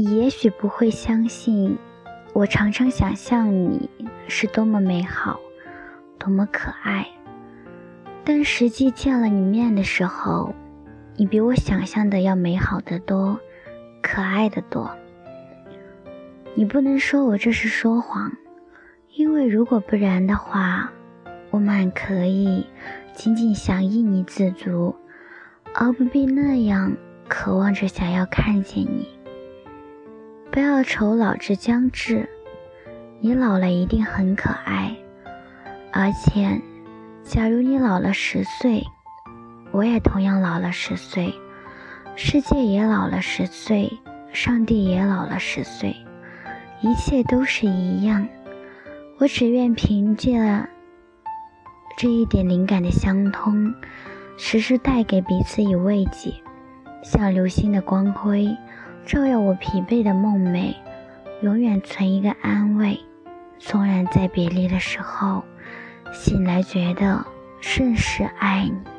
你也许不会相信，我常常想象你是多么美好，多么可爱。但实际见了你面的时候，你比我想象的要美好的多，可爱的多。你不能说我这是说谎，因为如果不然的话，我满可以仅仅想依你自足，而不必那样渴望着想要看见你。不要愁老之将至，你老了一定很可爱，而且。假如你老了十岁，我也同样老了十岁，世界也老了十岁，上帝也老了十岁，一切都是一样。我只愿凭借这一点灵感的相通，时时带给彼此以慰藉，像流星的光辉，照耀我疲惫的梦寐，永远存一个安慰。纵然在别离的时候。醒来，觉得甚是爱你。